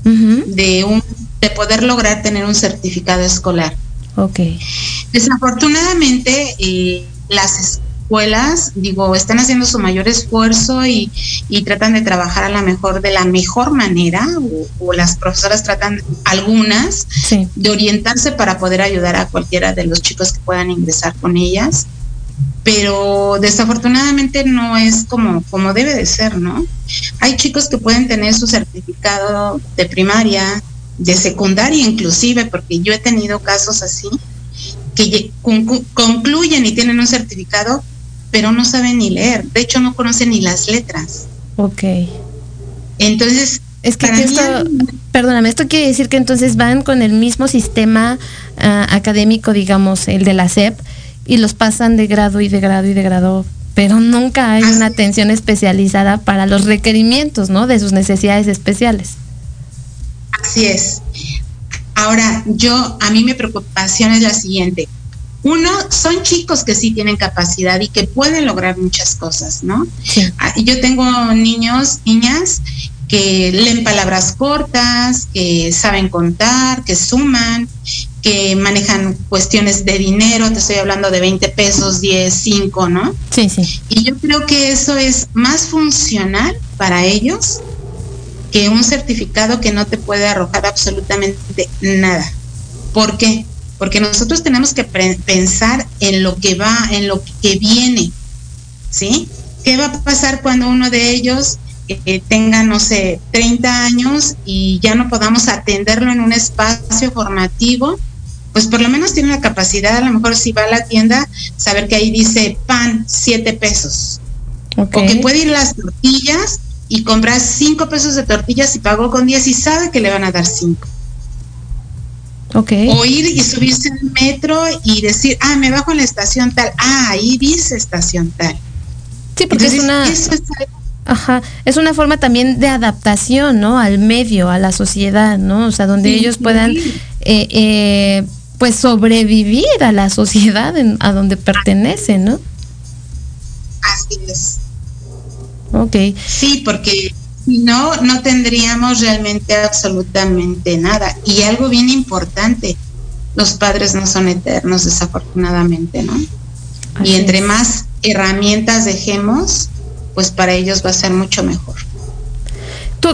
de un de poder lograr tener un certificado escolar. Ok. Desafortunadamente, eh, las escuelas, digo, están haciendo su mayor esfuerzo y, tratan de trabajar a la mejor, de la mejor manera, o, las profesoras tratan, algunas, de orientarse para poder ayudar a cualquiera de los chicos que puedan ingresar con ellas. Pero desafortunadamente no es como, como debe de ser, ¿no? Hay chicos que pueden tener su certificado de primaria, de secundaria inclusive, porque yo he tenido casos así, que concluyen y tienen un certificado, pero no saben ni leer, de hecho no conocen ni las letras. Ok. Entonces, es que esto, perdóname, esto quiere decir que entonces van con el mismo sistema ah, académico, digamos, el de la SEP, y los pasan de grado y de grado y de grado, pero nunca hay una atención especializada para los requerimientos, ¿no? De sus necesidades especiales. Así es. Ahora, yo, a mí mi preocupación es la siguiente. Uno, son chicos que sí tienen capacidad y que pueden lograr muchas cosas, ¿no? Ah, yo tengo niños, niñas que leen palabras cortas, que saben contar, que suman, que manejan cuestiones de dinero, te estoy hablando de 20 pesos, 10, 5, ¿no? Sí, sí. Y yo creo que eso es más funcional para ellos que un certificado que no te puede arrojar absolutamente nada. ¿Por qué? Porque nosotros tenemos que pensar en lo que va, en lo que viene, ¿sí? ¿Qué va a pasar cuando uno de ellos eh, tenga, no sé, 30 años y ya no podamos atenderlo en un espacio formativo? Pues por lo menos tiene la capacidad, a lo mejor si va a la tienda, saber que ahí dice pan, 7 pesos, O que puede ir las tortillas y comprar cinco pesos de tortillas y pagó con 10 y sabe que le van a dar cinco. Okay. O ir y subirse al metro y decir, ah, me bajo en la estación tal, ah, ahí dice estación tal. Sí, porque es una... Ajá, es una forma también de adaptación, ¿no? Al medio, a la sociedad, ¿no? O sea, donde ellos puedan, eh, eh, pues, sobrevivir a la [laughs] sociedad a donde pertenecen, ¿no? Así es. Ok. Sí, porque si no, no tendríamos realmente absolutamente nada. Y algo bien importante, los padres no son eternos, desafortunadamente, ¿no? y entre más herramientas dejemos, pues para ellos va a ser mucho mejor.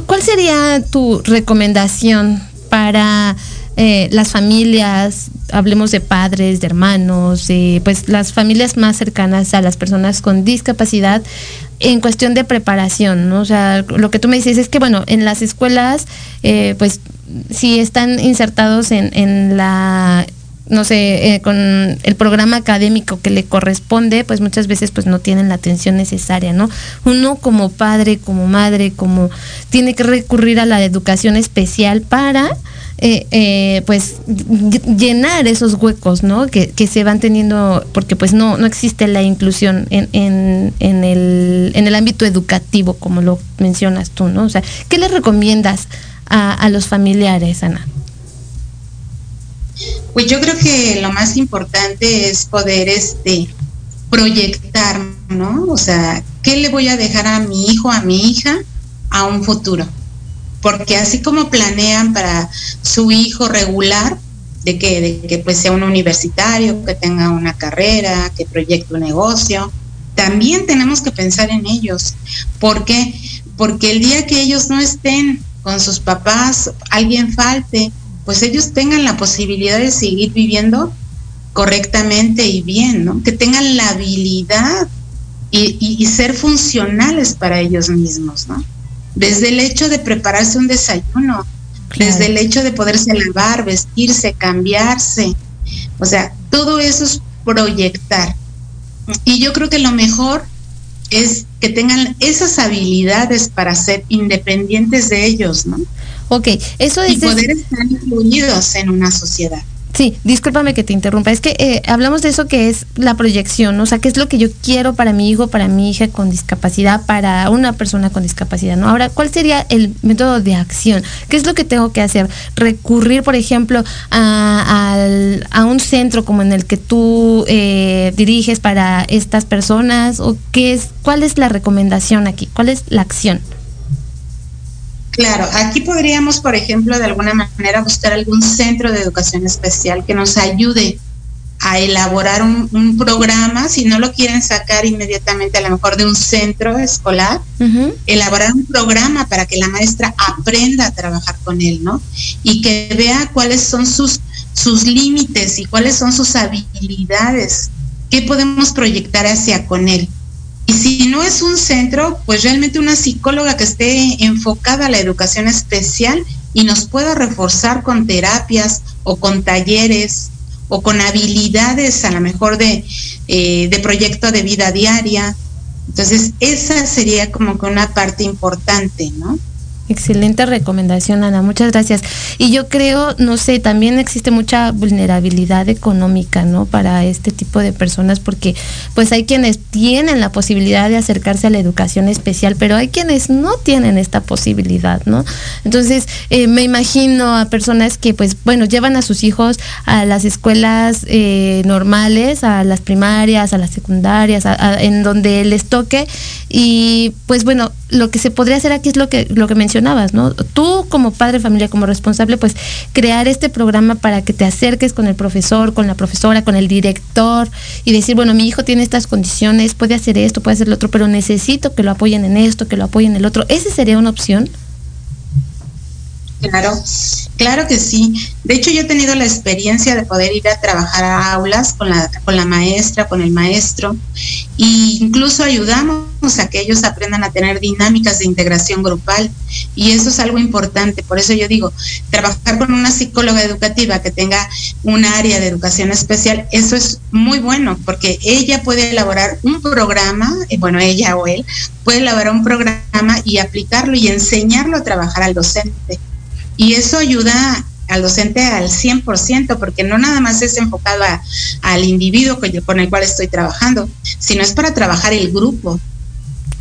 ¿Cuál sería tu recomendación para eh, las familias, hablemos de padres, de hermanos, de pues las familias más cercanas a las personas con discapacidad en cuestión de preparación, ¿no? O sea, lo que tú me dices es que, bueno, en las escuelas, eh, pues, si están insertados en, en la no sé, eh, con el programa académico que le corresponde, pues muchas veces pues no tienen la atención necesaria, ¿no? Uno como padre, como madre, como tiene que recurrir a la educación especial para eh, eh, pues llenar esos huecos, ¿no? Que, que, se van teniendo, porque pues no, no existe la inclusión en, en, en, el, en el ámbito educativo, como lo mencionas tú, ¿no? O sea, ¿qué le recomiendas a, a los familiares, Ana? Pues yo creo que lo más importante es poder este proyectar, ¿no? O sea, ¿qué le voy a dejar a mi hijo, a mi hija a un futuro? Porque así como planean para su hijo regular, de que, de que pues sea un universitario, que tenga una carrera, que proyecte un negocio, también tenemos que pensar en ellos. ¿Por qué? Porque el día que ellos no estén con sus papás, alguien falte, pues ellos tengan la posibilidad de seguir viviendo correctamente y bien, ¿no? Que tengan la habilidad y, ser funcionales para ellos mismos, ¿no? Desde el hecho de prepararse un desayuno, desde el hecho de poderse lavar, vestirse, cambiarse, o sea, todo eso es proyectar. Y yo creo que lo mejor es que tengan esas habilidades para ser independientes de ellos, ¿no? Ok, eso es... Y poder estar incluidos en una sociedad. Sí, discúlpame que te interrumpa. Es que eh, hablamos de eso que es la proyección, o sea, qué es lo que yo quiero para mi hijo, para mi hija con discapacidad, para una persona con discapacidad, ¿no? Ahora, ¿cuál sería el método de acción? ¿Qué es lo que tengo que hacer? Recurrir, por ejemplo, a, un centro como en el que tú eh, diriges para estas personas, o qué es, cuál es la recomendación aquí, cuál es la acción. Claro, aquí podríamos, por ejemplo, de alguna manera buscar algún centro de educación especial que nos ayude a elaborar un, programa, si no lo quieren sacar inmediatamente a lo mejor de un centro escolar, elaborar un programa para que la maestra aprenda a trabajar con él, ¿no? Y que vea cuáles son sus, sus límites y cuáles son sus habilidades, qué podemos proyectar hacia con él. Y si no es un centro, pues realmente una psicóloga que esté enfocada a la educación especial y nos pueda reforzar con terapias o con talleres o con habilidades a lo mejor de, eh, de proyecto de vida diaria. Entonces, esa sería como que una parte importante, ¿no? Excelente recomendación, Ana. Muchas gracias. Y yo creo, no sé, también existe mucha vulnerabilidad económica, ¿no? Para este tipo de personas, porque pues hay quienes tienen la posibilidad de acercarse a la educación especial, pero hay quienes no tienen esta posibilidad, ¿no? Entonces, eh, me imagino a personas que, pues, bueno, llevan a sus hijos a las escuelas eh, normales, a las primarias, a las secundarias, en donde les toque, y pues bueno, lo que se podría hacer aquí es lo que, lo que mencionabas, ¿no? Tú como padre familia, como responsable, pues crear este programa para que te acerques con el profesor, con la profesora, con el director y decir, bueno, mi hijo tiene estas condiciones, puede hacer esto, puede hacer lo otro, pero necesito que lo apoyen en esto, que lo apoyen en el otro. ¿Esa sería una opción? Claro, claro que sí. De hecho, yo he tenido la experiencia de poder ir a trabajar a aulas con la, con la maestra, con el maestro, e incluso ayudamos a que ellos aprendan a tener dinámicas de integración grupal. Y eso es algo importante. Por eso yo digo, trabajar con una psicóloga educativa que tenga un área de educación especial, eso es muy bueno, porque ella puede elaborar un programa, eh, bueno, ella o él, puede elaborar un programa y aplicarlo y enseñarlo a trabajar al docente. Y eso ayuda al docente al 100%, porque no nada más es enfocado al individuo con el cual estoy trabajando, sino es para trabajar el grupo.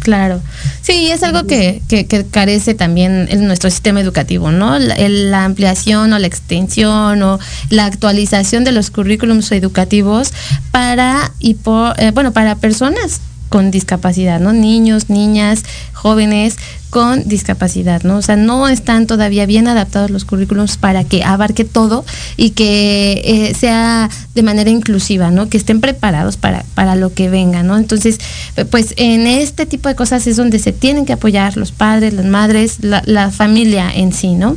Claro, sí, es algo que, carece también en nuestro sistema educativo, ¿no? La, ampliación o la extensión o la actualización de los currículums educativos para y por, eh, bueno, para personas con discapacidad, ¿no? Niños, niñas, jóvenes con discapacidad, ¿no? O sea, no están todavía bien adaptados los currículums para que abarque todo y que eh, sea de manera inclusiva, ¿no? Que estén preparados para, para lo que venga, ¿no? Entonces, pues en este tipo de cosas es donde se tienen que apoyar los padres, las madres, la, familia en sí, ¿no?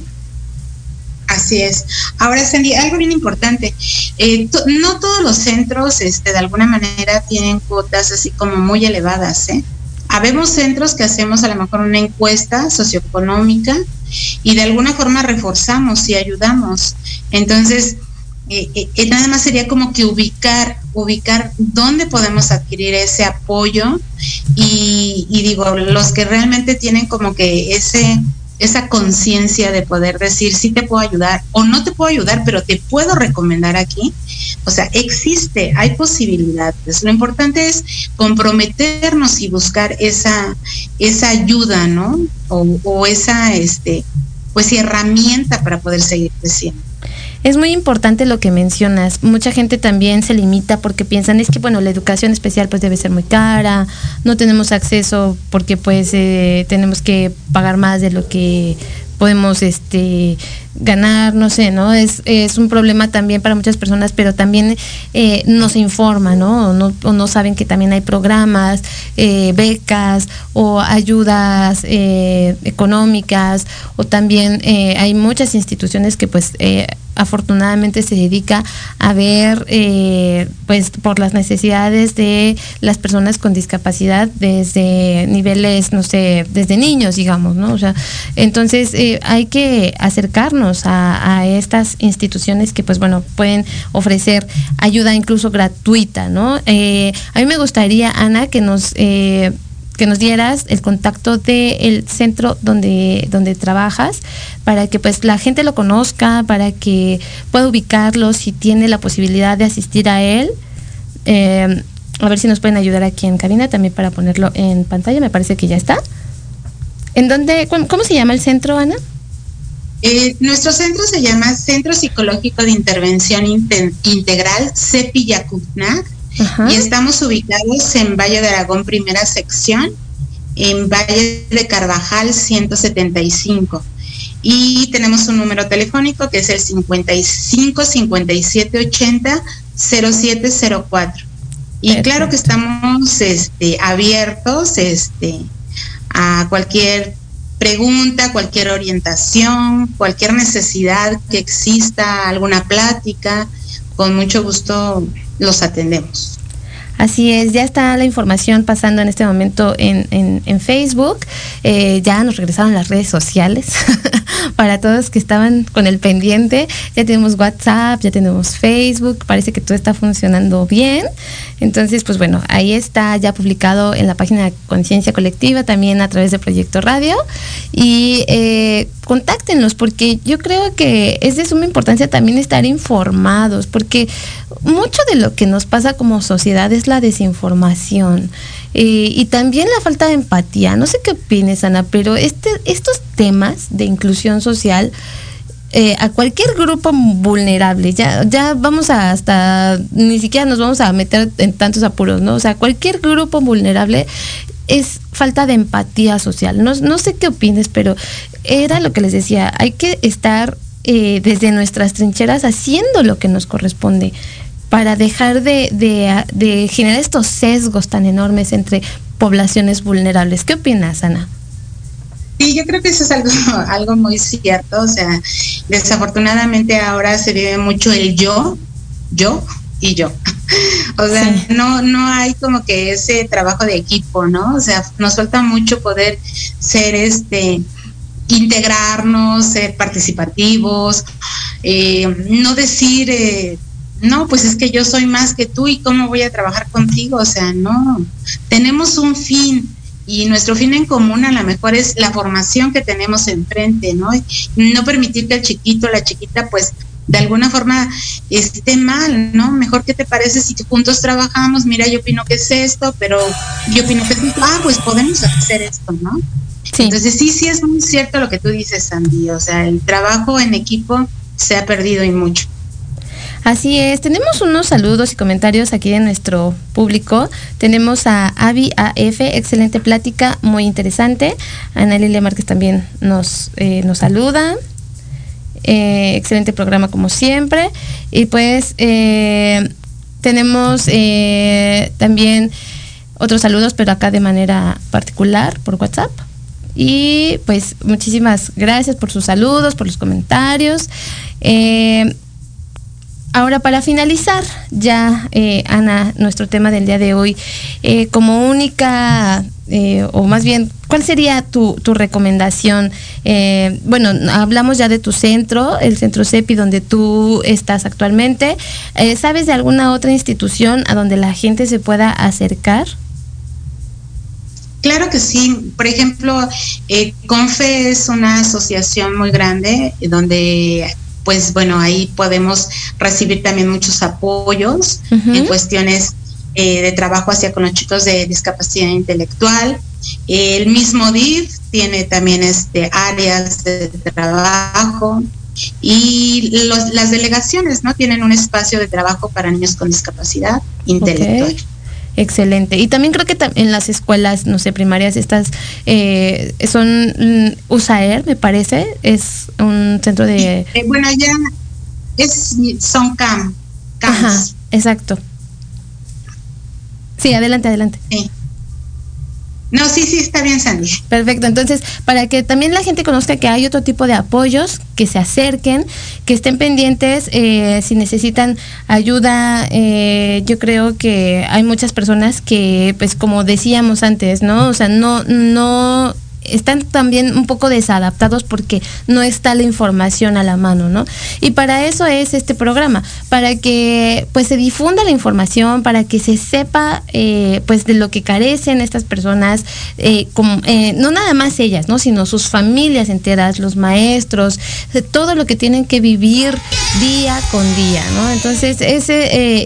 Así es. Ahora, Sandy, algo bien importante. Eh, no todos los centros, este, de alguna manera, tienen cuotas así como muy elevadas, ¿eh? Habemos centros que hacemos a lo mejor una encuesta socioeconómica y de alguna forma reforzamos y ayudamos. Entonces, eh, eh, eh, nada más sería como que ubicar, ubicar dónde podemos adquirir ese apoyo y, y digo, los que realmente tienen como que ese esa conciencia de poder decir si te puedo ayudar o no te puedo ayudar, pero te puedo recomendar aquí. O sea, existe, hay posibilidades. Lo importante es comprometernos y buscar esa, esa ayuda, ¿no? O, o esa, este, pues herramienta para poder seguir creciendo. Es muy importante lo que mencionas. Mucha gente también se limita porque piensan es que bueno la educación especial pues debe ser muy cara, no tenemos acceso porque pues eh, tenemos que pagar más de lo que podemos este ganar, no sé, ¿no? Es, es un problema también para muchas personas, pero también eh, no informa, ¿no? O, no saben que también hay programas, eh, becas o ayudas eh, económicas, o también hay muchas instituciones que pues afortunadamente se dedica a ver pues por las necesidades de las personas con discapacidad desde niveles, no sé, desde niños, digamos, ¿no? O sea, entonces hay que acercarnos a, estas instituciones que, pues bueno, pueden ofrecer ayuda incluso gratuita, ¿no? Eh, a mí me gustaría, Ana, que nos... Que nos dieras el contacto del centro donde, donde trabajas para que pues la gente lo conozca, para que pueda ubicarlo si tiene la posibilidad de asistir a él. Eh, a ver si nos pueden ayudar aquí en cabina también para ponerlo en pantalla, me parece que ya está. ¿En dónde, cómo se llama el centro, Ana? Eh, nuestro centro se llama Centro Psicológico de Intervención Integral, CEPI Y estamos ubicados en Valle de Aragón, primera sección, en Valle de Carvajal 175. Y tenemos un número telefónico que es el 55 57 80 0704. Y claro que estamos este, abiertos este, a cualquier pregunta, cualquier orientación, cualquier necesidad que exista, alguna plática, con mucho gusto los atendemos. Así es, ya está la información pasando en este momento en, en, Facebook. Eh, ya nos regresaron las redes sociales [laughs] para todos que estaban con el pendiente. Ya tenemos WhatsApp, ya tenemos Facebook. Parece que todo está funcionando bien. Entonces, pues bueno, ahí está ya publicado en la página Conciencia Colectiva, también a través de Proyecto Radio. Y eh, contáctenos, porque yo creo que es de suma importancia también estar informados, porque mucho de lo que nos pasa como sociedad es la desinformación. Eh, y también la falta de empatía. No sé qué opines, Ana, pero este, estos temas de inclusión social eh, a cualquier grupo vulnerable, ya, ya vamos a hasta, ni siquiera nos vamos a meter en tantos apuros, ¿no? O sea, cualquier grupo vulnerable es falta de empatía social. No, no sé qué opines, pero era lo que les decía, hay que estar eh, desde nuestras trincheras haciendo lo que nos corresponde para dejar de, de generar estos sesgos tan enormes entre poblaciones vulnerables. ¿Qué opinas, Ana? Sí, yo creo que eso es algo, [laughs] algo muy cierto. O sea, desafortunadamente ahora se vive mucho el yo, yo y yo. [laughs] O sea, no, no hay como que ese trabajo de equipo, ¿no? O sea, nos falta mucho poder ser este integrarnos, ser participativos, eh, no decir, eh, no, pues es que yo soy más que tú y cómo voy a trabajar contigo, o sea, no, tenemos un fin, y nuestro fin en común a lo mejor es la formación que tenemos enfrente, ¿no? No permitir que el chiquito, la chiquita, pues de alguna forma esté mal, ¿no? Mejor que te parece si juntos trabajamos, mira, yo opino que es esto, pero yo opino que es esto, ah, pues podemos hacer esto, ¿no? Entonces sí, sí es muy cierto lo que tú dices, Sandy, o sea, el trabajo en equipo se ha perdido y mucho. Así es, tenemos unos saludos y comentarios aquí de nuestro público. Tenemos a Avi AF, excelente plática, muy interesante. Ana Lilia Márquez también nos, eh, nos saluda. Eh, excelente programa como siempre. Y pues eh, tenemos también otros saludos, pero acá de manera particular por WhatsApp. Y pues muchísimas gracias por sus saludos, por los comentarios. Ahora, para finalizar, ya, eh, Ana, nuestro tema del día de hoy, eh, como única, eh, o más bien, ¿cuál sería tu, recomendación? bueno, hablamos ya de tu centro, el centro CEPI, donde tú estás actualmente. ¿Sabes de alguna otra institución a donde la gente se pueda acercar? Claro que sí. Por ejemplo, CONFE es una asociación muy grande donde pues bueno, ahí podemos recibir también muchos apoyos en cuestiones eh, de trabajo hacia con los chicos de discapacidad intelectual. El mismo DIF tiene también este áreas de trabajo y las delegaciones no tienen un espacio de trabajo para niños con discapacidad intelectual. Excelente. Y también creo que en las escuelas, no sé, primarias, estas eh, son mm, USAER, me parece, es un centro de... Eh, bueno, ya es, son CAM. Ajá, exacto. Sí, adelante, adelante. Sí. No, sí, sí, está bien, Sandy. Perfecto. Entonces, para que también la gente conozca que hay otro tipo de apoyos, que se acerquen, que estén pendientes, eh, si necesitan ayuda, eh, yo creo que hay muchas personas que, pues como decíamos antes, ¿no? O sea, no, no están también un poco desadaptados porque no está la información a la mano, ¿no? Y para eso es este programa, para que pues se difunda la información, para que se sepa eh, pues de lo que carecen estas personas, eh, eh, no nada más ellas, ¿no? Sino sus familias enteras, los maestros, todo lo que tienen que vivir día con día, ¿no? Entonces es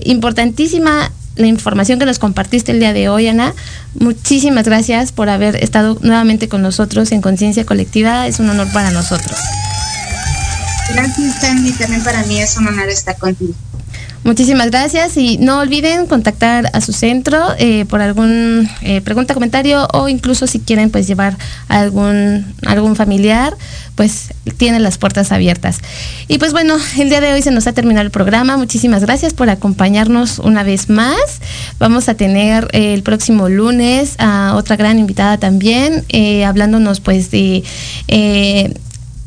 importantísima la información que nos compartiste el día de hoy, Ana. Muchísimas gracias por haber estado nuevamente con nosotros en Conciencia Colectiva. Es un honor para nosotros. Gracias, Sandy. También para mí es un honor estar contigo. Muchísimas gracias y no olviden contactar a su centro eh, por algún eh, pregunta, comentario o incluso si quieren pues llevar algún algún familiar, pues tienen las puertas abiertas. Y pues bueno, el día de hoy se nos ha terminado el programa. Muchísimas gracias por acompañarnos una vez más. Vamos a tener eh, el próximo lunes a otra gran invitada también, hablándonos pues de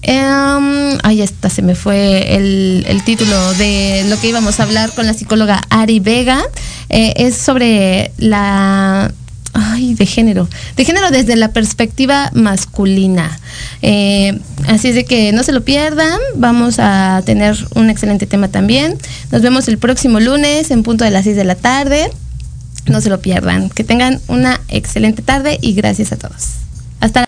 Um, ahí está, se me fue el, título de lo que íbamos a hablar con la psicóloga Ari Vega. Eh, es sobre la ay, de género, de género desde la perspectiva masculina. Eh, así es de que no se lo pierdan, vamos a tener un excelente tema también. Nos vemos el próximo lunes en punto de las 6 de la tarde. No se lo pierdan. Que tengan una excelente tarde y gracias a todos. Hasta la